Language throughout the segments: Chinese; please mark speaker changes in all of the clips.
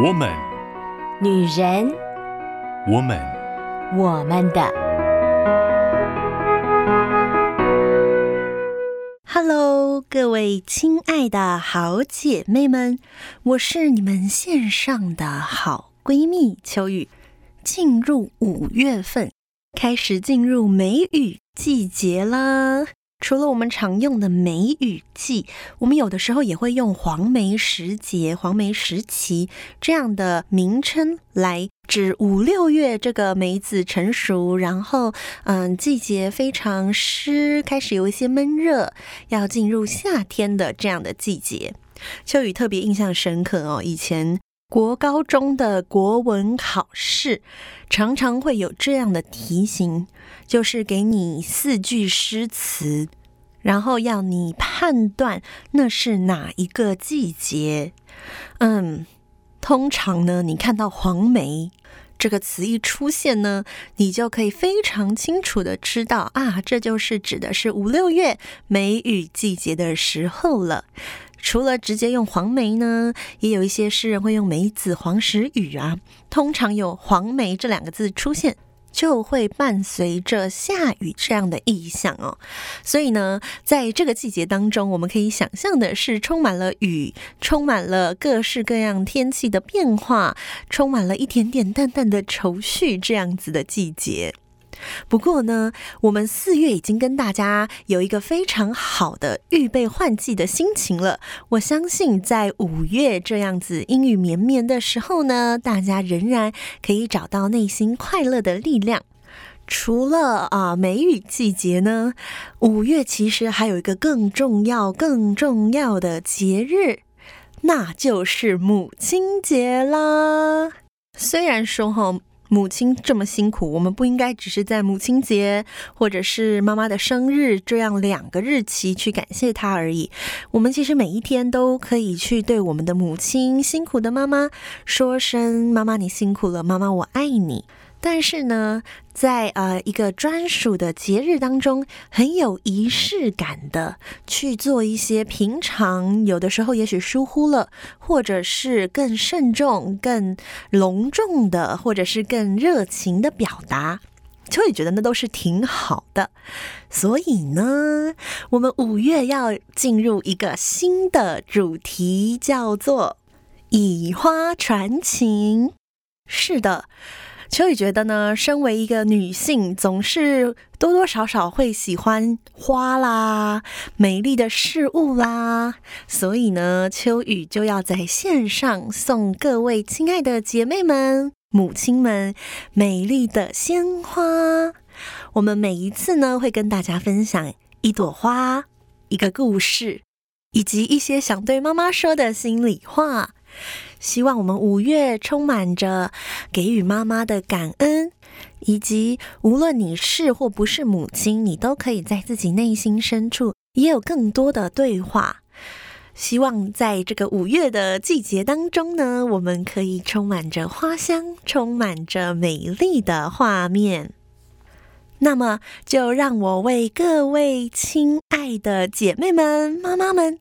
Speaker 1: 我们，
Speaker 2: 女人，
Speaker 1: 我们，
Speaker 2: 我们的。
Speaker 3: Hello，各位亲爱的好姐妹们，我是你们线上的好闺蜜秋雨。进入五月份，开始进入梅雨季节啦。除了我们常用的梅雨季，我们有的时候也会用黄梅时节、黄梅时期这样的名称来指五六月这个梅子成熟，然后嗯，季节非常湿，开始有一些闷热，要进入夏天的这样的季节。秋雨特别印象深刻哦，以前国高中的国文考试常常会有这样的题型。就是给你四句诗词，然后要你判断那是哪一个季节。嗯，通常呢，你看到“黄梅”这个词一出现呢，你就可以非常清楚的知道啊，这就是指的是五六月梅雨季节的时候了。除了直接用“黄梅”呢，也有一些诗人会用“梅子黄时雨”啊。通常有“黄梅”这两个字出现。就会伴随着下雨这样的意象哦，所以呢，在这个季节当中，我们可以想象的是充满了雨，充满了各式各样天气的变化，充满了一点点淡淡的愁绪这样子的季节。不过呢，我们四月已经跟大家有一个非常好的预备换季的心情了。我相信在五月这样子阴雨绵绵的时候呢，大家仍然可以找到内心快乐的力量。除了啊梅雨季节呢，五月其实还有一个更重要、更重要的节日，那就是母亲节啦。虽然说哈。母亲这么辛苦，我们不应该只是在母亲节或者是妈妈的生日这样两个日期去感谢她而已。我们其实每一天都可以去对我们的母亲辛苦的妈妈说声“妈妈，你辛苦了，妈妈，我爱你”。但是呢，在呃一个专属的节日当中，很有仪式感的去做一些平常有的时候也许疏忽了，或者是更慎重、更隆重的，或者是更热情的表达，就会觉得那都是挺好的。所以呢，我们五月要进入一个新的主题，叫做“以花传情”。是的。秋雨觉得呢，身为一个女性，总是多多少少会喜欢花啦、美丽的事物啦，所以呢，秋雨就要在线上送各位亲爱的姐妹们、母亲们美丽的鲜花。我们每一次呢，会跟大家分享一朵花、一个故事，以及一些想对妈妈说的心里话。希望我们五月充满着给予妈妈的感恩，以及无论你是或不是母亲，你都可以在自己内心深处也有更多的对话。希望在这个五月的季节当中呢，我们可以充满着花香，充满着美丽的画面。那么，就让我为各位亲爱的姐妹们、妈妈们。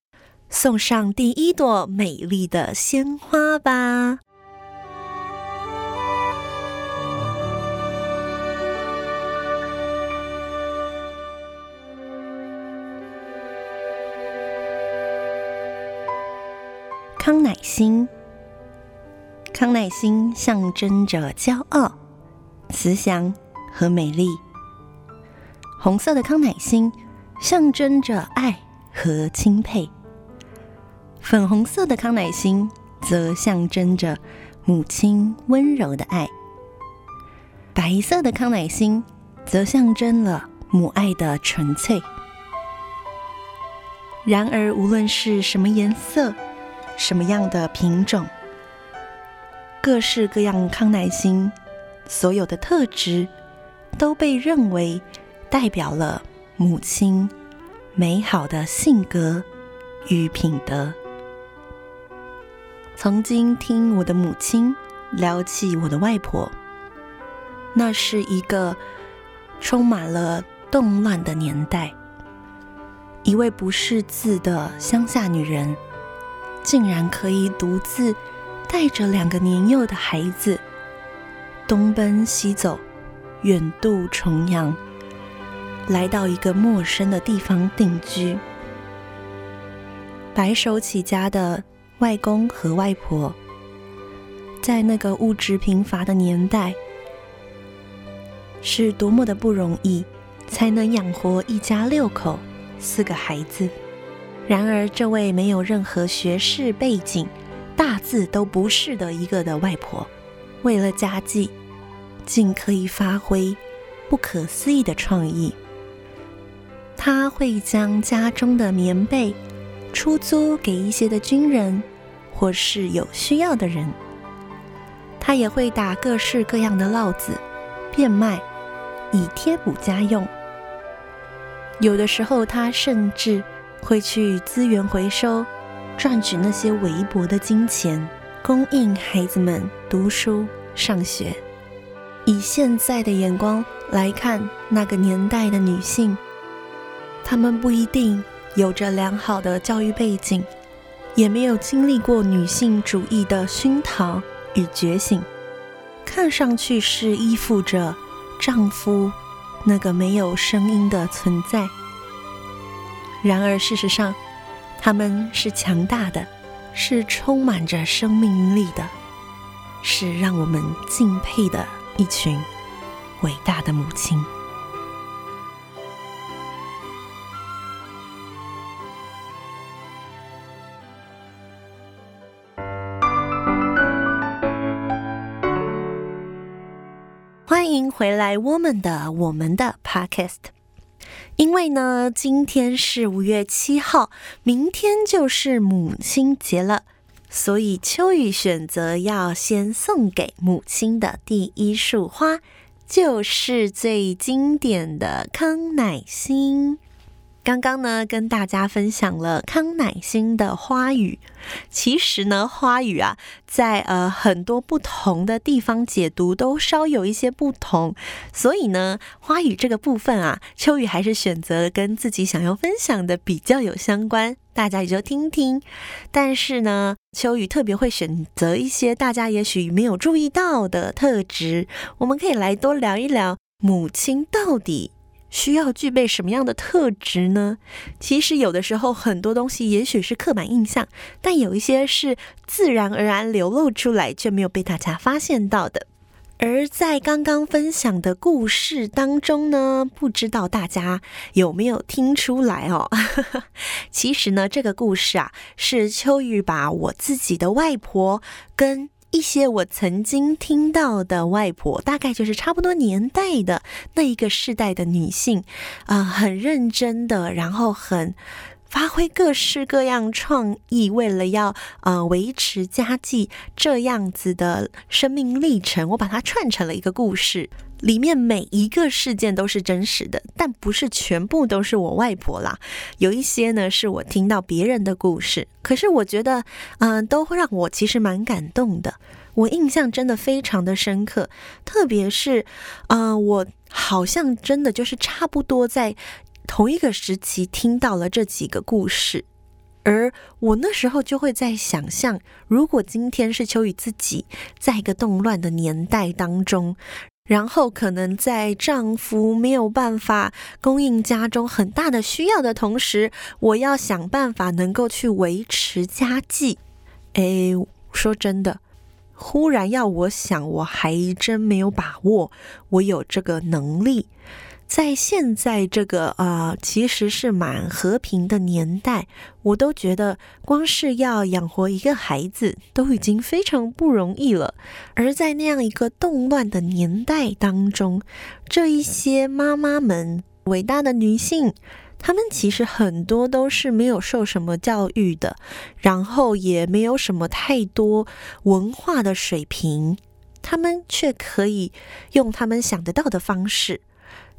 Speaker 3: 送上第一朵美丽的鲜花吧。康乃馨，康乃馨象征着骄傲、慈祥和美丽。红色的康乃馨象征着爱和钦佩。粉红色的康乃馨则象征着母亲温柔的爱，白色的康乃馨则象征了母爱的纯粹。然而，无论是什么颜色、什么样的品种、各式各样康乃馨，所有的特质都被认为代表了母亲美好的性格与品德。曾经听我的母亲聊起我的外婆，那是一个充满了动乱的年代。一位不识字的乡下女人，竟然可以独自带着两个年幼的孩子，东奔西走，远渡重洋，来到一个陌生的地方定居。白手起家的外公和外婆，在那个物质贫乏的年代，是多么的不容易，才能养活一家六口四个孩子。然而，这位没有任何学士背景、大字都不识的一个的外婆，为了家计，竟可以发挥不可思议的创意。她会将家中的棉被出租给一些的军人，或是有需要的人。他也会打各式各样的烙子，变卖，以贴补家用。有的时候，他甚至会去资源回收，赚取那些微薄的金钱，供应孩子们读书上学。以现在的眼光来看，那个年代的女性，她们不一定有着良好的教育背景，也没有经历过女性主义的熏陶与觉醒，看上去是依附着丈夫那个没有声音的存在。然而，事实上，他们是强大的，是充满着生命力的，是让我们敬佩的一群伟大的母亲。回来，我们的我们的 Podcast。因为呢，今天是五月七号，明天就是母亲节了，所以秋雨选择要先送给母亲的第一束花，就是最经典的康乃馨。刚刚呢，跟大家分享了康乃馨的花语。其实呢，花语啊，在呃很多不同的地方解读都稍有一些不同。所以呢，花语这个部分啊，秋雨还是选择跟自己想要分享的比较有相关，大家也就听听。但是呢，秋雨特别会选择一些大家也许没有注意到的特质，我们可以来多聊一聊母亲到底。需要具备什么样的特质呢？其实有的时候很多东西也许是刻板印象，但有一些是自然而然流露出来却没有被大家发现到的。而在刚刚分享的故事当中呢，不知道大家有没有听出来哦？其实呢，这个故事啊，是秋雨把我自己的外婆跟。一些我曾经听到的外婆，大概就是差不多年代的那一个世代的女性，啊、呃，很认真的，然后很发挥各式各样创意，为了要呃维持家计这样子的生命历程，我把它串成了一个故事。里面每一个事件都是真实的，但不是全部都是我外婆啦。有一些呢是我听到别人的故事，可是我觉得，嗯、都会让我其实蛮感动的。我印象真的非常的深刻，特别是，啊、我好像真的就是差不多在同一个时期听到了这几个故事，而我那时候就会在想象，如果今天是秋雨自己在一个动乱的年代当中。然后可能在丈夫没有办法供应家中很大的需要的同时，我要想办法能够去维持家计。哎，说真的，忽然要我想，我还真没有把握，我有这个能力。在现在这个啊、其实是蛮和平的年代，我都觉得光是要养活一个孩子都已经非常不容易了。而在那样一个动乱的年代当中，这一些妈妈们，伟大的女性，她们其实很多都是没有受什么教育的，然后也没有什么太多文化的水平，她们却可以用她们想得到的方式。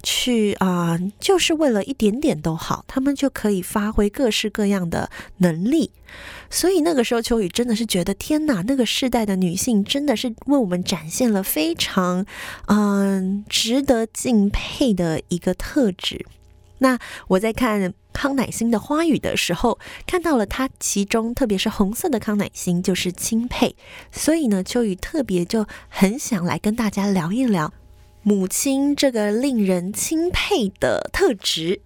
Speaker 3: 去啊、就是为了一点点都好，他们就可以发挥各式各样的能力。所以那个时候，秋雨真的是觉得天哪，那个世代的女性真的是为我们展现了非常嗯、值得敬佩的一个特质。那我在看康乃馨的花语的时候，看到了它其中特别是红色的康乃馨就是钦佩，所以呢，秋雨特别就很想来跟大家聊一聊母亲这个令人钦佩的特质。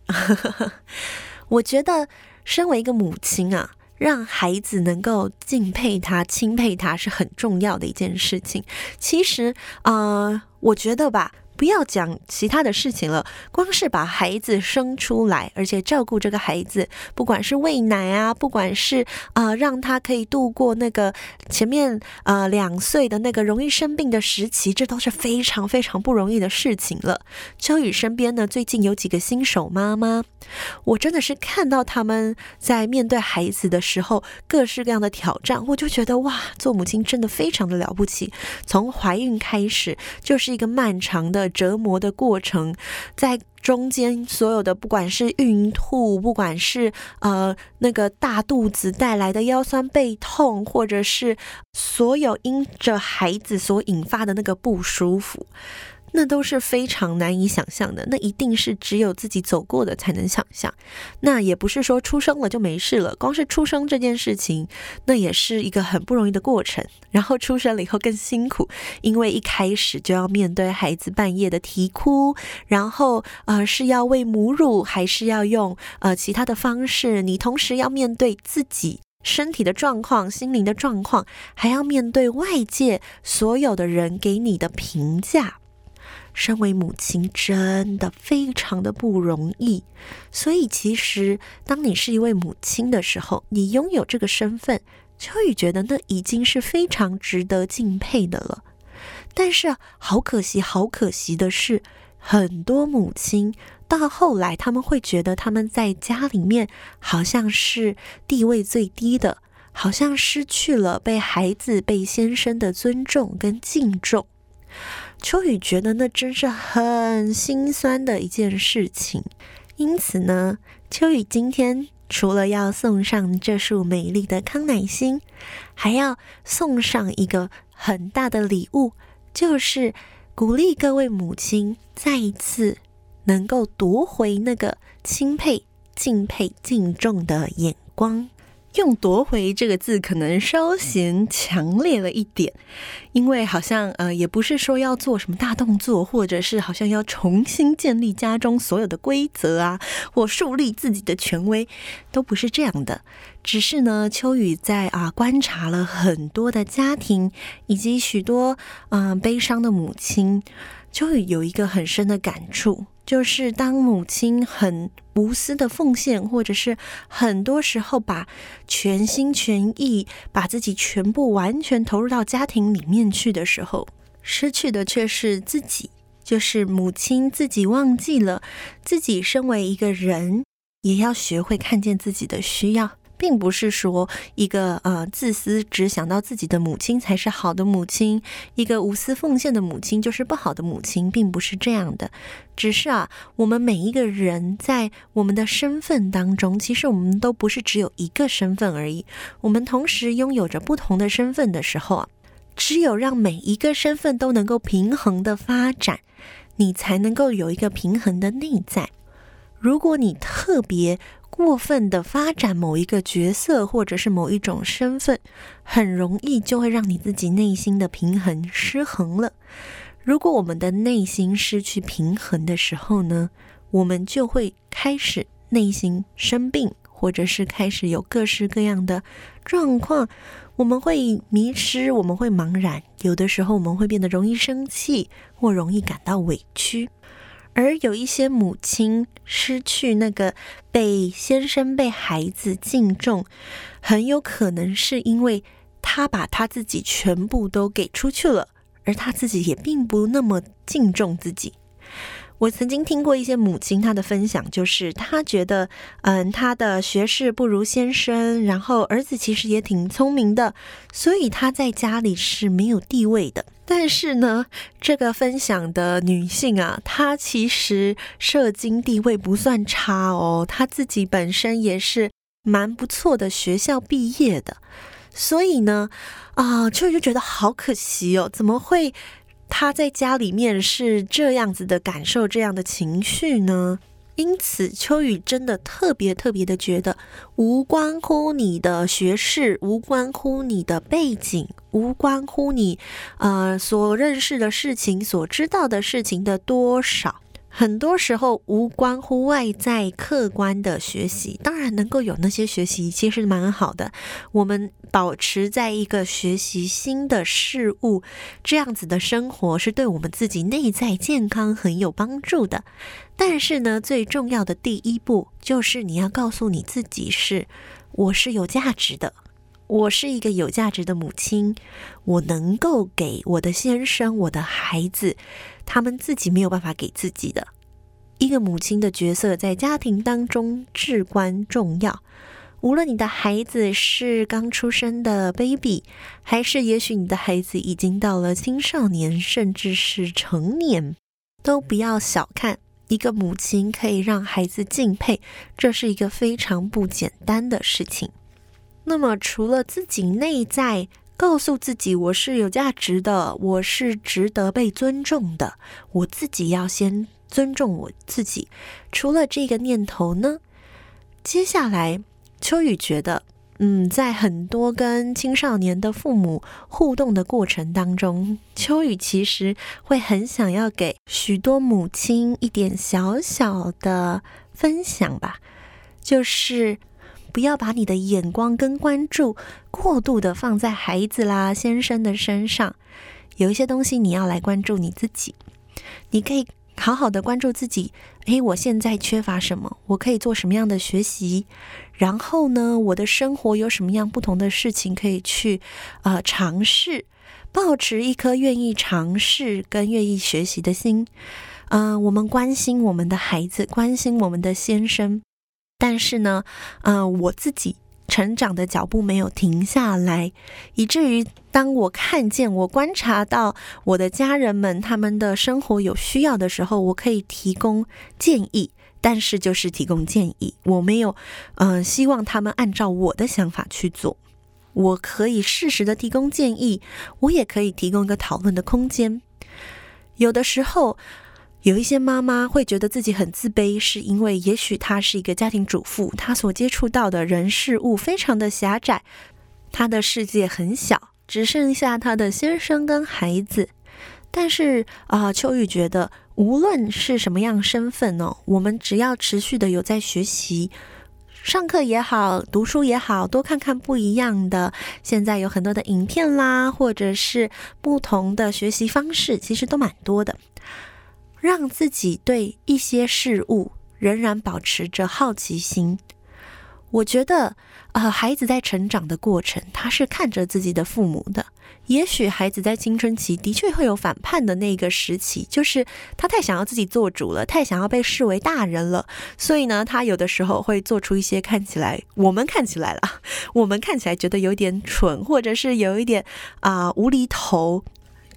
Speaker 3: 我觉得身为一个母亲啊。让孩子能够敬佩他、钦佩他是很重要的一件事情。其实，呃，我觉得吧。不要讲其他的事情了，光是把孩子生出来，而且照顾这个孩子，不管是喂奶啊，不管是啊、让他可以度过那个前面呃两岁的那个容易生病的时期，这都是非常非常不容易的事情了。秋雨身边呢，最近有几个新手妈妈，我真的是看到他们在面对孩子的时候，各式各样的挑战，我就觉得哇，做母亲真的非常的了不起。从怀孕开始就是一个漫长的。折磨的过程，在中间所有的，不管是孕吐，不管是呃那个大肚子带来的腰酸背痛，或者是所有因着孩子所引发的那个不舒服。那都是非常难以想象的，那一定是只有自己走过的才能想象。那也不是说出生了就没事了，光是出生这件事情，那也是一个很不容易的过程。然后出生了以后更辛苦，因为一开始就要面对孩子半夜的啼哭，然后呃是要喂母乳，还是要用呃其他的方式？你同时要面对自己身体的状况、心灵的状况，还要面对外界所有的人给你的评价。身为母亲真的非常的不容易，所以其实当你是一位母亲的时候，你拥有这个身份，秋雨觉得那已经是非常值得敬佩的了。但是好可惜，好可惜的是，很多母亲到后来他们会觉得他们在家里面好像是地位最低的，好像失去了被孩子、被先生的尊重跟敬重。秋雨觉得那真是很心酸的一件事情，因此呢，秋雨今天除了要送上这束美丽的康乃馨，还要送上一个很大的礼物，就是鼓励各位母亲再一次能够夺回那个钦佩、敬佩、敬重的眼光。用“夺回”这个字可能稍显强烈了一点，因为好像呃，也不是说要做什么大动作，或者是好像要重新建立家中所有的规则啊，或树立自己的权威，都不是这样的。只是呢，秋雨在啊观察了很多的家庭，以及许多嗯、悲伤的母亲，秋雨有一个很深的感触。就是当母亲很无私的奉献，或者是很多时候把全心全意把自己全部完全投入到家庭里面去的时候，失去的却是自己。就是母亲自己忘记了自己身为一个人，也要学会看见自己的需要。并不是说一个呃自私只想到自己的母亲才是好的母亲，一个无私奉献的母亲就是不好的母亲，并不是这样的。只是啊，我们每一个人在我们的身份当中，其实我们都不是只有一个身份而已。我们同时拥有着不同的身份的时候啊，只有让每一个身份都能够平衡的发展，你才能够有一个平衡的内在。如果你特别过分的发展某一个角色或者是某一种身份，很容易就会让你自己内心的平衡失衡了。如果我们的内心失去平衡的时候呢，我们就会开始内心生病，或者是开始有各式各样的状况。我们会迷失，我们会茫然，有的时候我们会变得容易生气，或容易感到委屈。而有一些母亲失去那个被先生、被孩子敬重，很有可能是因为她把她自己全部都给出去了，而她自己也并不那么敬重自己。我曾经听过一些母亲她的分享，就是她觉得，嗯，她的学识不如先生，然后儿子其实也挺聪明的，所以她在家里是没有地位的。但是呢，这个分享的女性啊，她其实社经地位不算差哦，她自己本身也是蛮不错的学校毕业的，所以呢，啊，就就觉得好可惜哦，怎么会他在家里面是这样子的感受，这样的情绪呢？因此，秋雨真的特别特别的觉得，无关乎你的学识，无关乎你的背景，无关乎你呃所认识的事情、所知道的事情的多少。很多时候无关乎外在客观的学习，当然能够有那些学习，其实蛮好的。我们保持在一个学习新的事物这样子的生活，是对我们自己内在健康很有帮助的。但是呢，最重要的第一步就是你要告诉你自己是，我是有价值的。我是一个有价值的母亲，我能够给我的先生、我的孩子，他们自己没有办法给自己的。一个母亲的角色在家庭当中至关重要。无论你的孩子是刚出生的 baby，还是也许你的孩子已经到了青少年，甚至是成年，都不要小看一个母亲可以让孩子敬佩，这是一个非常不简单的事情。那么，除了自己内在告诉自己我是有价值的，我是值得被尊重的，我自己要先尊重我自己。除了这个念头呢，接下来秋雨觉得，嗯，在很多跟青少年的父母互动的过程当中，秋雨其实会很想要给许多母亲一点小小的分享吧，就是。不要把你的眼光跟关注过度的放在孩子啦、先生的身上。有一些东西你要来关注你自己。你可以好好的关注自己。诶，我现在缺乏什么？我可以做什么样的学习？然后呢，我的生活有什么样不同的事情可以去呃尝试？抱持一颗愿意尝试跟愿意学习的心。嗯、我们关心我们的孩子，关心我们的先生。但是呢，嗯、呃，我自己成长的脚步没有停下来，以至于当我看见、我观察到我的家人们他们的生活有需要的时候，我可以提供建议，但是就是提供建议，我没有，嗯、希望他们按照我的想法去做。我可以适时的提供建议，我也可以提供一个讨论的空间。有的时候。有一些妈妈会觉得自己很自卑，是因为也许她是一个家庭主妇，她所接触到的人事物非常的狭窄，她的世界很小，只剩下她的先生跟孩子。但是啊、秋雨觉得，无论是什么样身份哦，我们只要持续的有在学习，上课也好，读书也好，多看看不一样的。现在有很多的影片啦，或者是不同的学习方式，其实都蛮多的。让自己对一些事物仍然保持着好奇心。我觉得，呃，孩子在成长的过程，他是看着自己的父母的。也许孩子在青春期的确会有反叛的那个时期，就是他太想要自己做主了，太想要被视为大人了，所以呢，他有的时候会做出一些看起来我们看起来了，我们看起来觉得有点蠢，或者是有一点啊、无厘头。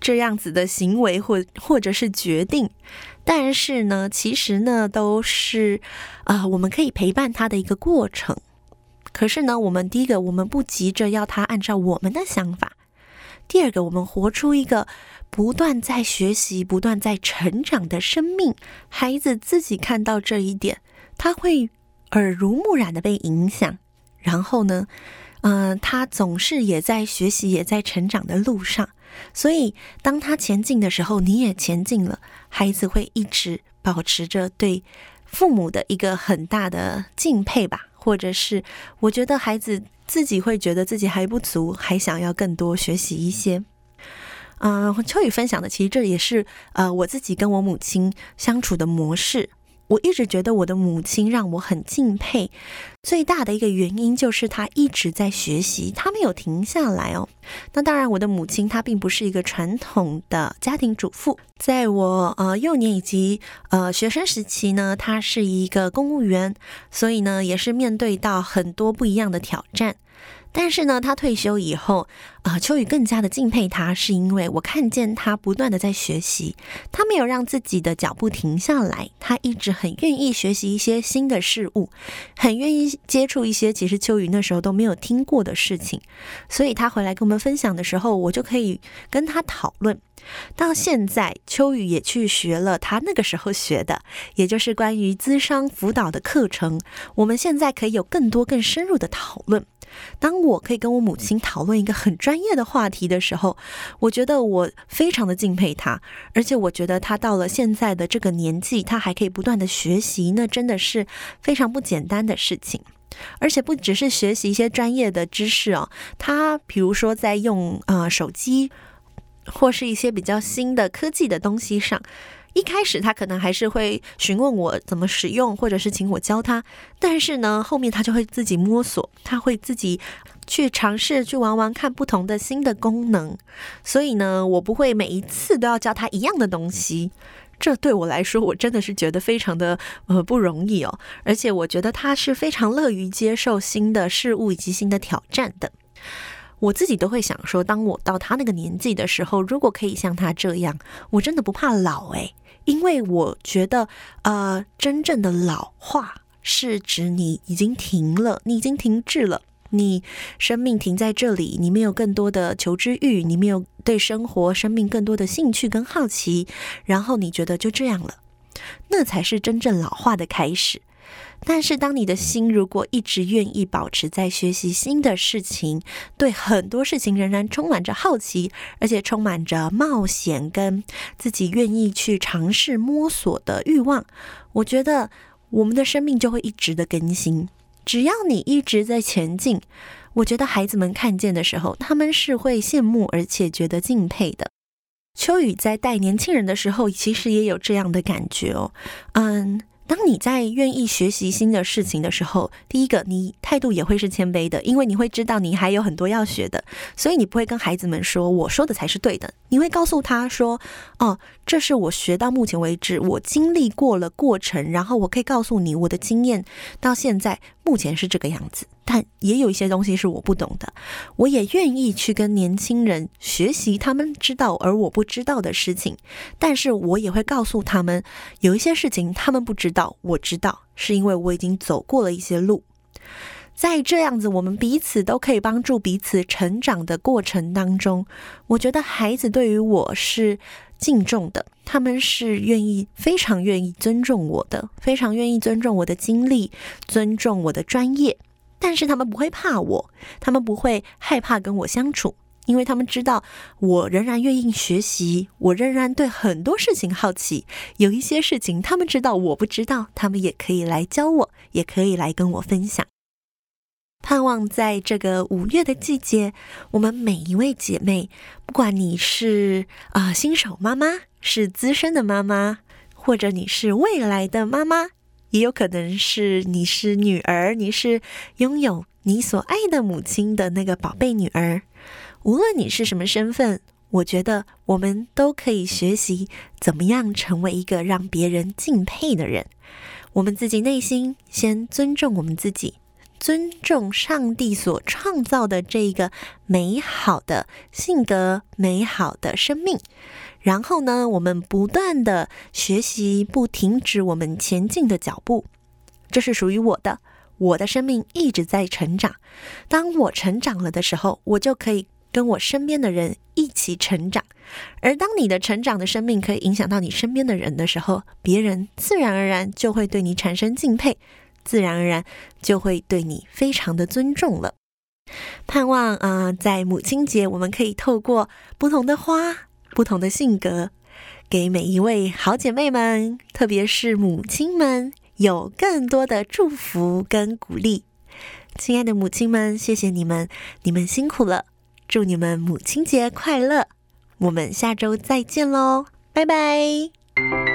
Speaker 3: 这样子的行为或或者是决定，但是呢，其实呢都是啊、我们可以陪伴他的一个过程。可是呢，我们第一个，我们不急着要他按照我们的想法；第二个，我们活出一个不断在学习、不断在成长的生命。孩子自己看到这一点，他会耳濡目染的被影响，然后呢，嗯、他总是也在学习、也在成长的路上。所以，当他前进的时候，你也前进了。孩子会一直保持着对父母的一个很大的敬佩吧，或者是我觉得孩子自己会觉得自己还不足，还想要更多学习一些。嗯、秋雨分享的，其实这也是呃我自己跟我母亲相处的模式。我一直觉得我的母亲让我很敬佩，最大的一个原因就是她一直在学习，她没有停下来哦。那当然，我的母亲她并不是一个传统的家庭主妇，在我呃幼年以及呃学生时期呢，她是一个公务员，所以呢也是面对到很多不一样的挑战。但是呢，他退休以后，啊、秋雨更加的敬佩他，是因为我看见他不断的在学习，他没有让自己的脚步停下来，他一直很愿意学习一些新的事物，很愿意接触一些其实秋雨那时候都没有听过的事情，所以他回来跟我们分享的时候，我就可以跟他讨论。到现在，秋雨也去学了他那个时候学的，也就是关于咨商辅导的课程。我们现在可以有更多更深入的讨论。当我可以跟我母亲讨论一个很专业的话题的时候，我觉得我非常的敬佩她，而且我觉得她到了现在的这个年纪，她还可以不断的学习，那真的是非常不简单的事情。而且不只是学习一些专业的知识哦，她比如说在用呃手机。或是一些比较新的科技的东西上，一开始他可能还是会询问我怎么使用，或者是请我教他。但是呢，后面他就会自己摸索，他会自己去尝试去玩玩看不同的新的功能。所以呢，我不会每一次都要教他一样的东西。这对我来说，我真的是觉得非常的呃不容易哦。而且我觉得他是非常乐于接受新的事物以及新的挑战的。我自己都会想说，当我到他那个年纪的时候，如果可以像他这样，我真的不怕老诶，因为我觉得，呃，真正的老化是指你已经停了，你已经停滞了，你生命停在这里，你没有更多的求知欲，你没有对生活、生命更多的兴趣跟好奇，然后你觉得就这样了，那才是真正老化的开始。但是，当你的心如果一直愿意保持在学习新的事情，对很多事情仍然充满着好奇，而且充满着冒险跟自己愿意去尝试摸索的欲望，我觉得我们的生命就会一直的更新。只要你一直在前进，我觉得孩子们看见的时候，他们是会羡慕而且觉得敬佩的。秋雨在带年轻人的时候，其实也有这样的感觉哦，嗯。当你在愿意学习新的事情的时候，第一个，你态度也会是谦卑的，因为你会知道你还有很多要学的，所以你不会跟孩子们说我说的才是对的，你会告诉他说，哦，这是我学到目前为止我经历过了过程，然后我可以告诉你我的经验到现在目前是这个样子。但也有一些东西是我不懂的，我也愿意去跟年轻人学习他们知道而我不知道的事情，但是我也会告诉他们，有一些事情他们不知道，我知道，是因为我已经走过了一些路。在这样子，我们彼此都可以帮助彼此成长的过程当中，我觉得孩子对于我是敬重的，他们是愿意、非常愿意尊重我的，非常愿意尊重我的经历，尊重我的专业。但是他们不会怕我，他们不会害怕跟我相处，因为他们知道我仍然愿意学习，我仍然对很多事情好奇。有一些事情他们知道我不知道，他们也可以来教我，也可以来跟我分享。盼望在这个五月的季节，我们每一位姐妹，不管你是啊、呃、新手妈妈，是资深的妈妈，或者你是未来的妈妈。也有可能是你是女儿，你是拥有你所爱的母亲的那个宝贝女儿。无论你是什么身份，我觉得我们都可以学习怎么样成为一个让别人敬佩的人。我们自己内心先尊重我们自己，尊重上帝所创造的这个美好的性格、美好的生命。然后呢，我们不断的学习，不停止我们前进的脚步。这是属于我的，我的生命一直在成长。当我成长了的时候，我就可以跟我身边的人一起成长。而当你的成长的生命可以影响到你身边的人的时候，别人自然而然就会对你产生敬佩，自然而然就会对你非常的尊重了。盼望啊、在母亲节，我们可以透过不同的花。不同的性格，给每一位好姐妹们，特别是母亲们，有更多的祝福跟鼓励。亲爱的母亲们，谢谢你们，你们辛苦了，祝你们母亲节快乐！我们下周再见喽，拜拜！